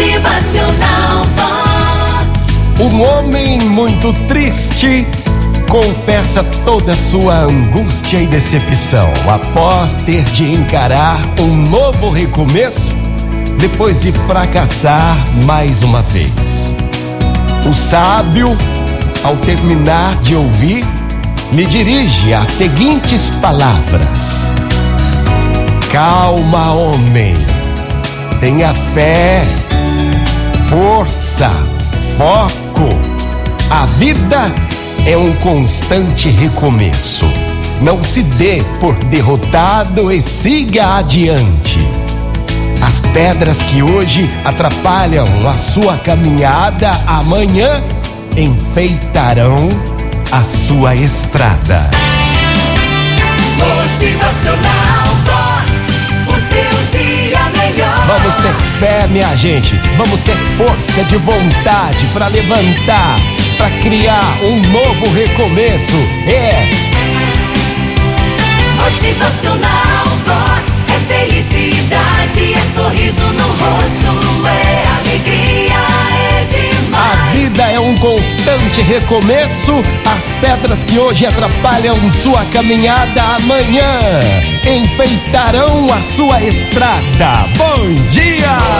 Motivacional Vox. Um homem muito triste confessa toda sua angústia e decepção após ter de encarar um novo recomeço depois de fracassar mais uma vez. O sábio, ao terminar de ouvir, lhe dirige as seguintes palavras: Calma, homem, tenha fé, força, foco. A vida é um constante recomeço. Não se dê por derrotado e siga adiante. As pedras que hoje atrapalham a sua caminhada amanhã enfeitarão a sua estrada. Vamos ter fé, minha gente. Vamos ter força de vontade para levantar, para criar um novo recomeço. É, Motivacional constante recomeço. As pedras que hoje atrapalham sua caminhada amanhã enfeitarão a sua estrada. Bom dia!